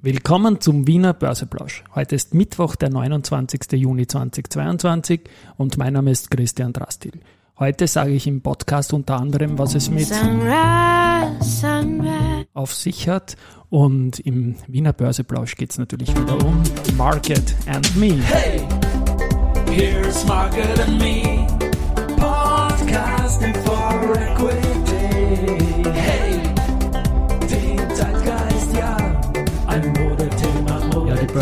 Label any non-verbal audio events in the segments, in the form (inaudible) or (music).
Willkommen zum Wiener Börseplausch. Heute ist Mittwoch, der 29. Juni 2022 und mein Name ist Christian Drastil. Heute sage ich im Podcast unter anderem, was es mit sunrise, sunrise. auf sich hat und im Wiener Börseplausch geht es natürlich wieder um Market and Me. Hey, here's Market and Me, podcasting for equity.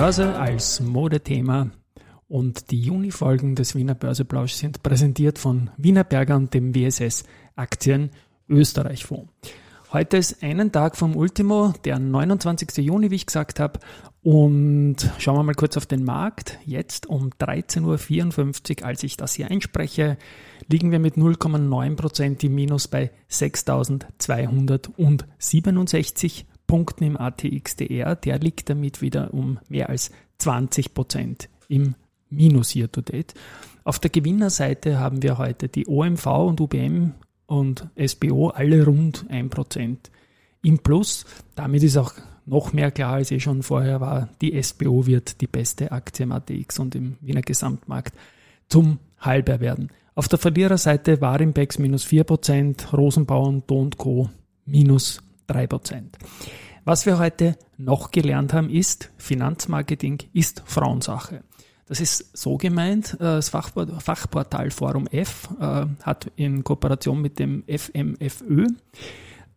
Börse als Modethema und die Juni-Folgen des Wiener Börseplausch sind präsentiert von Wiener Berger und dem WSS Aktien Österreich Fonds. Heute ist einen Tag vom Ultimo, der 29. Juni, wie ich gesagt habe. Und schauen wir mal kurz auf den Markt. Jetzt um 13.54 Uhr, als ich das hier einspreche, liegen wir mit 0,9% im Minus bei 6.267 Punkten im ATXDR. Der liegt damit wieder um mehr als 20% im Minus year to date. Auf der Gewinnerseite haben wir heute die OMV und UBM und SBO alle rund 1% im Plus. Damit ist auch noch mehr klar, als eh schon vorher war, die SBO wird die beste Aktie im ATX und im Wiener Gesamtmarkt zum Halber werden. Auf der Verliererseite war Impex minus 4%, Rosenbauer und Do Co. minus 3%. Was wir heute noch gelernt haben, ist, Finanzmarketing ist Frauensache. Das ist so gemeint, äh, das Fachportal Forum F äh, hat in Kooperation mit dem FMFÖ,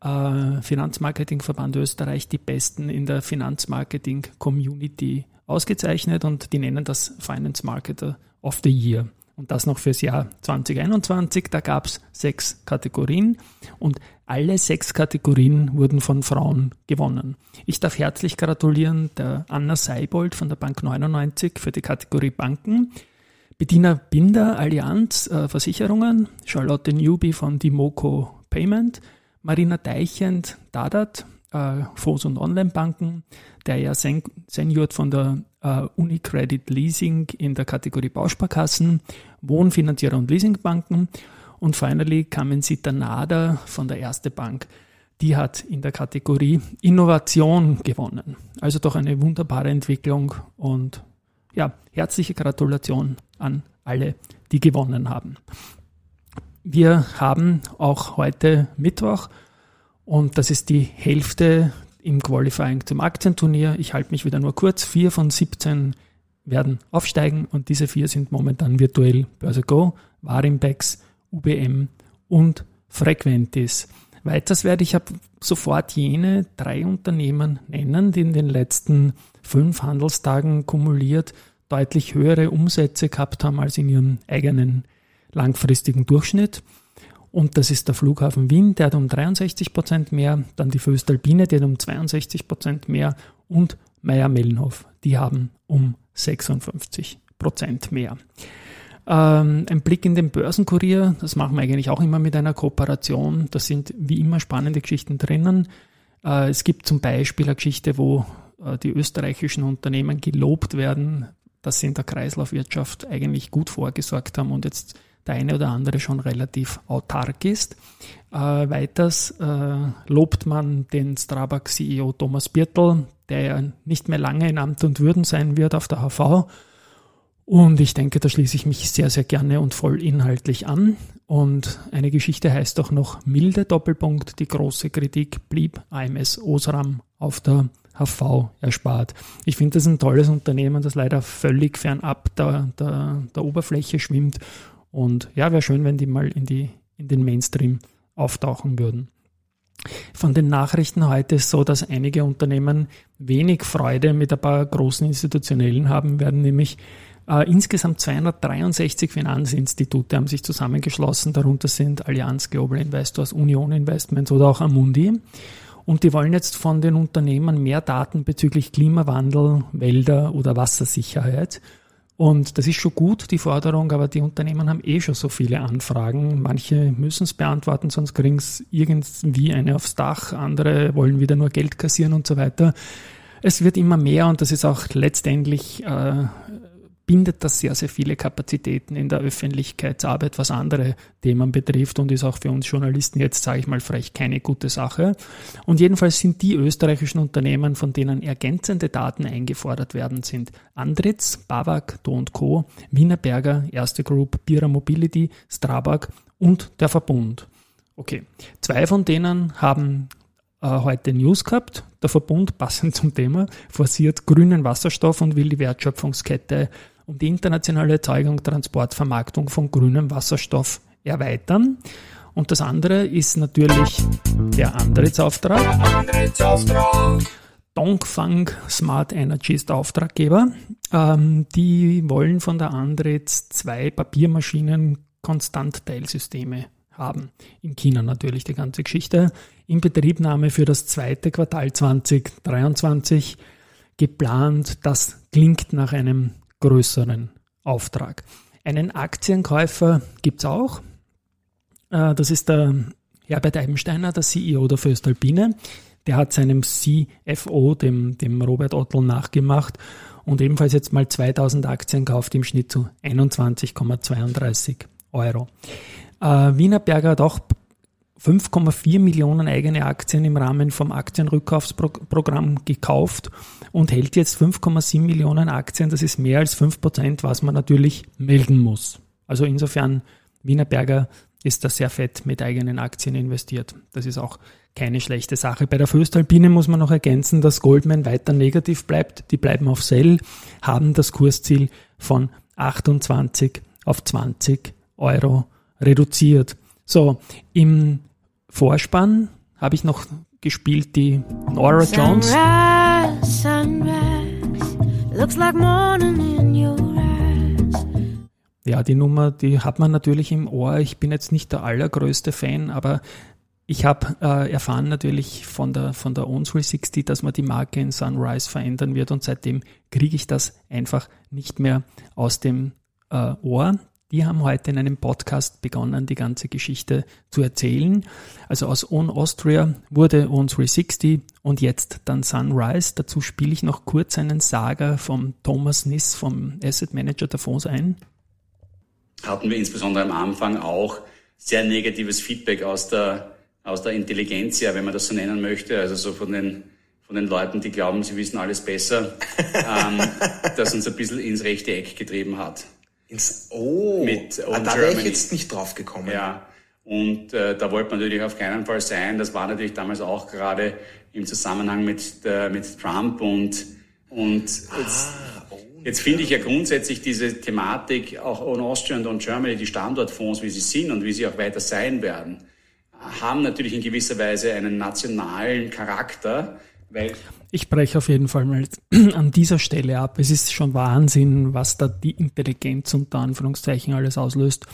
äh, Finanzmarketingverband Österreich, die Besten in der Finanzmarketing-Community ausgezeichnet und die nennen das Finance Marketer of the Year. Und das noch fürs Jahr 2021. Da gab es sechs Kategorien und alle sechs Kategorien wurden von Frauen gewonnen. Ich darf herzlich gratulieren der Anna Seibold von der Bank 99 für die Kategorie Banken, Bediener Binder Allianz äh, Versicherungen, Charlotte Newby von Dimoco Payment, Marina Deichend Dadat äh, Fonds und Online-Banken, der ja Sen Senior von der äh, Unicredit Leasing in der Kategorie Bausparkassen, Wohnfinanzierer und Leasingbanken und finally kamen sie Nada von der Erste Bank. Die hat in der Kategorie Innovation gewonnen. Also doch eine wunderbare Entwicklung und ja, herzliche Gratulation an alle, die gewonnen haben. Wir haben auch heute Mittwoch und das ist die Hälfte im Qualifying zum Aktienturnier. Ich halte mich wieder nur kurz. Vier von 17 werden aufsteigen und diese vier sind momentan virtuell Börse Go, Warimbex, UBM und Frequentis. Weiters werde ich ab sofort jene drei Unternehmen nennen, die in den letzten fünf Handelstagen kumuliert deutlich höhere Umsätze gehabt haben als in ihrem eigenen langfristigen Durchschnitt. Und das ist der Flughafen Wien, der hat um 63 Prozent mehr, dann die Föstalpine, die hat um 62 Prozent mehr und Meier-Mellenhof, die haben um 56 Prozent mehr. Ähm, ein Blick in den Börsenkurier, das machen wir eigentlich auch immer mit einer Kooperation. Da sind wie immer spannende Geschichten drinnen. Äh, es gibt zum Beispiel eine Geschichte, wo äh, die österreichischen Unternehmen gelobt werden, dass sie in der Kreislaufwirtschaft eigentlich gut vorgesorgt haben und jetzt der eine oder andere schon relativ autark ist. Äh, weiters lobt man den Strabag-CEO Thomas Birtel, der ja nicht mehr lange in Amt und Würden sein wird auf der HV. Und ich denke, da schließe ich mich sehr, sehr gerne und voll inhaltlich an. Und eine Geschichte heißt auch noch milde Doppelpunkt. Die große Kritik blieb AMS Osram auf der HV erspart. Ich finde das ein tolles Unternehmen, das leider völlig fernab der, der, der Oberfläche schwimmt und ja, wäre schön, wenn die mal in, die, in den Mainstream auftauchen würden. Von den Nachrichten heute ist so, dass einige Unternehmen wenig Freude mit ein paar großen Institutionellen haben werden, nämlich äh, insgesamt 263 Finanzinstitute haben sich zusammengeschlossen, darunter sind Allianz Global Investors, Union Investments oder auch Amundi. Und die wollen jetzt von den Unternehmen mehr Daten bezüglich Klimawandel, Wälder oder Wassersicherheit. Und das ist schon gut, die Forderung, aber die Unternehmen haben eh schon so viele Anfragen. Manche müssen es beantworten, sonst kriegen es irgendwie eine aufs Dach, andere wollen wieder nur Geld kassieren und so weiter. Es wird immer mehr und das ist auch letztendlich äh, bindet das sehr, sehr viele Kapazitäten in der Öffentlichkeitsarbeit, was andere Themen betrifft und ist auch für uns Journalisten jetzt, sage ich mal frech, keine gute Sache. Und jedenfalls sind die österreichischen Unternehmen, von denen ergänzende Daten eingefordert werden, sind Andritz, Bavak, Do Co., Wienerberger, Erste Group, Bira Mobility, Strabag und der Verbund. Okay, zwei von denen haben äh, heute News gehabt. Der Verbund, (laughs) passend zum Thema, forciert grünen Wasserstoff und will die Wertschöpfungskette um die internationale Erzeugung, Transport, Vermarktung von grünem Wasserstoff erweitern. Und das andere ist natürlich der Antrittsauftrag. Antrittsauftrag. Dongfang Smart Energy ist der Auftraggeber. Ähm, die wollen von der Andritz zwei Papiermaschinen Konstantteilsysteme haben. In China natürlich die ganze Geschichte. In Betriebnahme für das zweite Quartal 2023 geplant. Das klingt nach einem größeren Auftrag. Einen Aktienkäufer gibt es auch. Äh, das ist der Herbert Eibensteiner, der CEO der Föstalpine. Der hat seinem CFO, dem, dem Robert Ottl, nachgemacht und ebenfalls jetzt mal 2000 Aktien kauft im Schnitt zu 21,32 Euro. Äh, Wienerberger hat auch 5,4 Millionen eigene Aktien im Rahmen vom Aktienrückkaufsprogramm gekauft und hält jetzt 5,7 Millionen Aktien. Das ist mehr als 5 Prozent, was man natürlich melden muss. Also insofern, Wienerberger ist da sehr fett mit eigenen Aktien investiert. Das ist auch keine schlechte Sache. Bei der Föstalpine muss man noch ergänzen, dass Goldman weiter negativ bleibt. Die bleiben auf Sell, haben das Kursziel von 28 auf 20 Euro reduziert. So, im Vorspann habe ich noch gespielt die Nora Jones. Sunrise, sunrise, looks like morning in your eyes. Ja, die Nummer, die hat man natürlich im Ohr. Ich bin jetzt nicht der allergrößte Fan, aber ich habe äh, erfahren natürlich von der, von der On 360, dass man die Marke in Sunrise verändern wird und seitdem kriege ich das einfach nicht mehr aus dem äh, Ohr. Die haben heute in einem Podcast begonnen, die ganze Geschichte zu erzählen. Also aus On Austria wurde On 360 und jetzt dann Sunrise. Dazu spiele ich noch kurz einen Saga vom Thomas Niss vom Asset Manager der Fonds ein. Hatten wir insbesondere am Anfang auch sehr negatives Feedback aus der, aus der Intelligenz, ja, wenn man das so nennen möchte, also so von den von den Leuten, die glauben, sie wissen alles besser, (laughs) ähm, das uns ein bisschen ins rechte Eck getrieben hat. Ins Oh, mit ah, da wäre ich jetzt nicht drauf gekommen. Ja, und äh, da wollte man natürlich auf keinen Fall sein. Das war natürlich damals auch gerade im Zusammenhang mit, äh, mit Trump und, und jetzt, ah, oh, jetzt finde ich ja grundsätzlich diese Thematik auch on Austria und on Germany, die Standortfonds, wie sie sind und wie sie auch weiter sein werden, haben natürlich in gewisser Weise einen nationalen Charakter, weil ich breche auf jeden Fall mal (clears throat) an dieser Stelle ab. Es ist schon Wahnsinn, was da die Intelligenz unter Anführungszeichen alles auslöst.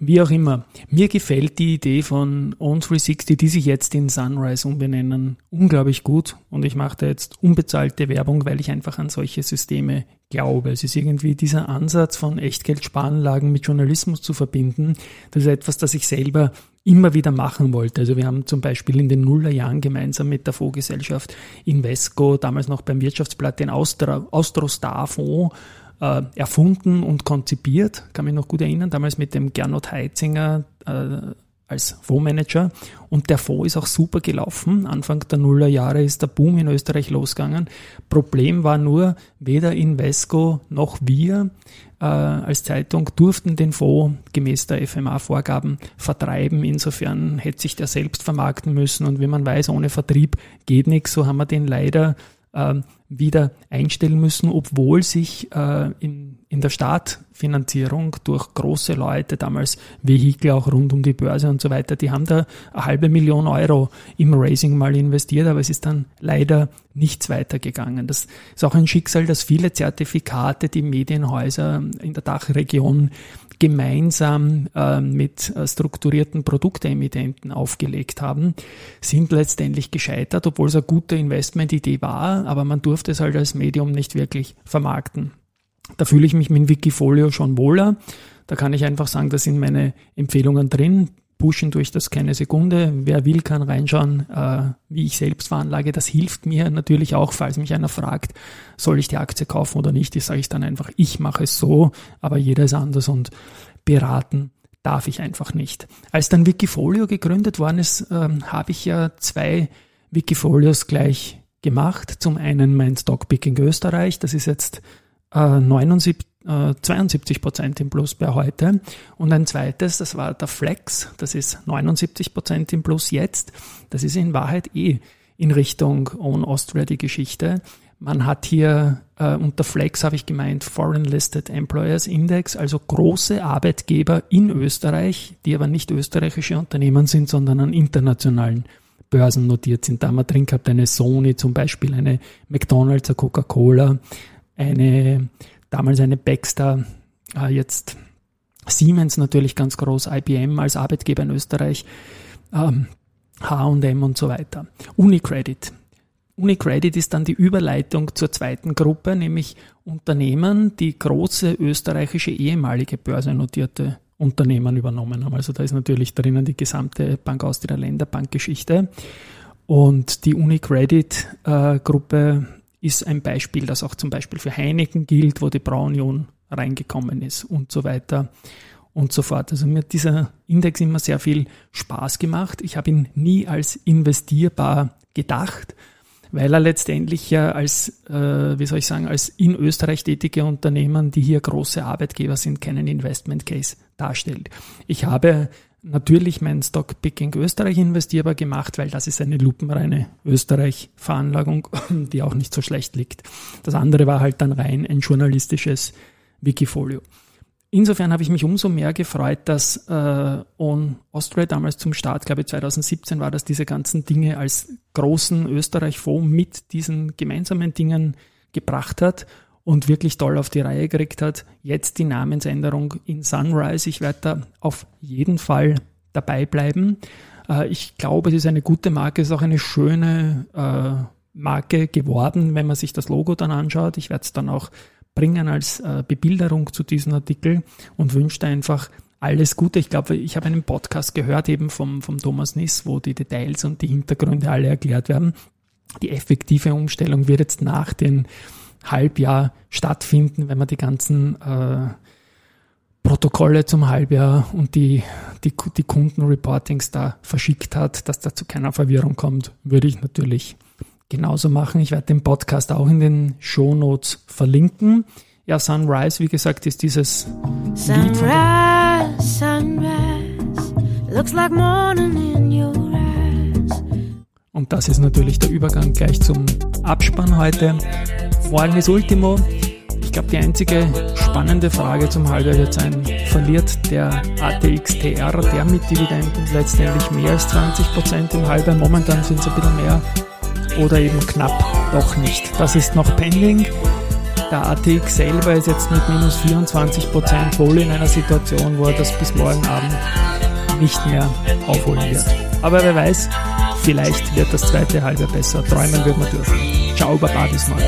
Wie auch immer, mir gefällt die Idee von On360, die sich jetzt in Sunrise umbenennen, unglaublich gut. Und ich mache da jetzt unbezahlte Werbung, weil ich einfach an solche Systeme glaube. Es ist irgendwie dieser Ansatz von Echtgeldsparanlagen mit Journalismus zu verbinden. Das ist etwas, das ich selber immer wieder machen wollte. Also wir haben zum Beispiel in den Nullerjahren gemeinsam mit der Fondsgesellschaft Invesco, damals noch beim Wirtschaftsblatt, den Austro-Star-Fonds äh, erfunden und konzipiert. Kann mich noch gut erinnern, damals mit dem Gernot Heitzinger äh, als Fondsmanager. Und der Fonds ist auch super gelaufen. Anfang der Nullerjahre ist der Boom in Österreich losgegangen. Problem war nur, weder Invesco noch wir äh, als Zeitung durften den Fonds gemäß der FMA-Vorgaben vertreiben. Insofern hätte sich der selbst vermarkten müssen. Und wie man weiß, ohne Vertrieb geht nichts. So haben wir den leider wieder einstellen müssen, obwohl sich äh, in, in der Startfinanzierung durch große Leute, damals Vehikel auch rund um die Börse und so weiter, die haben da eine halbe Million Euro im Raising mal investiert, aber es ist dann leider nichts weitergegangen. Das ist auch ein Schicksal, dass viele Zertifikate, die Medienhäuser in der Dachregion gemeinsam äh, mit strukturierten Produktemittenten aufgelegt haben, sind letztendlich gescheitert, obwohl es eine gute Investmentidee war, aber man durfte es halt als Medium nicht wirklich vermarkten. Da fühle ich mich mit Wikifolio schon wohler. Da kann ich einfach sagen, da sind meine Empfehlungen drin. Pushen durch das keine Sekunde. Wer will, kann reinschauen, äh, wie ich selbst veranlage. Das hilft mir natürlich auch, falls mich einer fragt, soll ich die Aktie kaufen oder nicht. Ich sage ich dann einfach, ich mache es so, aber jeder ist anders und beraten darf ich einfach nicht. Als dann Wikifolio gegründet worden ist, äh, habe ich ja zwei Wikifolios gleich gemacht. Zum einen mein Stockpicking Österreich, das ist jetzt äh, 79, äh, 72 Prozent im Plus bei heute. Und ein zweites, das war der Flex, das ist 79 Prozent im Plus jetzt. Das ist in Wahrheit eh in Richtung Own Austria die Geschichte. Man hat hier äh, unter Flex habe ich gemeint Foreign Listed Employers Index, also große Arbeitgeber in Österreich, die aber nicht österreichische Unternehmen sind, sondern an internationalen Börsen notiert sind. Da haben wir drin gehabt eine Sony zum Beispiel, eine McDonalds, eine Coca-Cola, eine, damals eine Baxter, äh, jetzt Siemens natürlich ganz groß, IBM als Arbeitgeber in Österreich, ähm, H&M und so weiter. Unicredit. Unicredit ist dann die Überleitung zur zweiten Gruppe, nämlich Unternehmen, die große österreichische ehemalige börsennotierte Unternehmen übernommen haben. Also da ist natürlich drinnen die gesamte Bank Austria Länderbankgeschichte. Und die Unicredit-Gruppe äh, ist ein Beispiel, das auch zum Beispiel für Heineken gilt, wo die Braunion reingekommen ist und so weiter und so fort. Also mir hat dieser Index immer sehr viel Spaß gemacht. Ich habe ihn nie als investierbar gedacht, weil er letztendlich ja als, äh, wie soll ich sagen, als in Österreich tätige Unternehmen, die hier große Arbeitgeber sind, keinen Investment Case darstellt. Ich habe natürlich mein Stockpicking Österreich investierbar gemacht, weil das ist eine lupenreine Österreich-Veranlagung, (laughs) die auch nicht so schlecht liegt. Das andere war halt dann rein ein journalistisches Wikifolio. Insofern habe ich mich umso mehr gefreut, dass äh, On Austria damals zum Start, glaube ich 2017 war das, diese ganzen Dinge als großen Österreich-Fonds mit diesen gemeinsamen Dingen gebracht hat und wirklich toll auf die Reihe gekriegt hat. Jetzt die Namensänderung in Sunrise. Ich werde da auf jeden Fall dabei bleiben. Äh, ich glaube, es ist eine gute Marke, es ist auch eine schöne äh, Marke geworden, wenn man sich das Logo dann anschaut. Ich werde es dann auch bringen als äh, Bebilderung zu diesem Artikel und wünsche einfach alles Gute. Ich glaube, ich habe einen Podcast gehört eben vom, vom Thomas Niss, wo die Details und die Hintergründe alle erklärt werden. Die effektive Umstellung wird jetzt nach den Halbjahr stattfinden, wenn man die ganzen äh, Protokolle zum Halbjahr und die, die, die Kundenreportings da verschickt hat, dass da zu keiner Verwirrung kommt, würde ich natürlich genauso machen. Ich werde den Podcast auch in den Show Notes verlinken. Ja, Sunrise, wie gesagt, ist dieses Sunrise, Sunrise, looks like morning in your eyes. Und das ist natürlich der Übergang gleich zum Abspann heute. Morgen ist Ultimo. Ich glaube, die einzige spannende Frage zum Halbjahr wird sein, verliert der ATXTR, der mit Dividenden letztendlich mehr als 20% im Halbjahr? Momentan sind es ein bisschen mehr oder eben knapp doch nicht. Das ist noch pending. Der ATX selber ist jetzt mit minus 24% wohl in einer Situation, wo er das bis morgen Abend nicht mehr aufholen wird. Aber wer weiß, vielleicht wird das zweite Halbjahr besser. Träumen wird man dürfen. Ciao, Baba, bis morgen.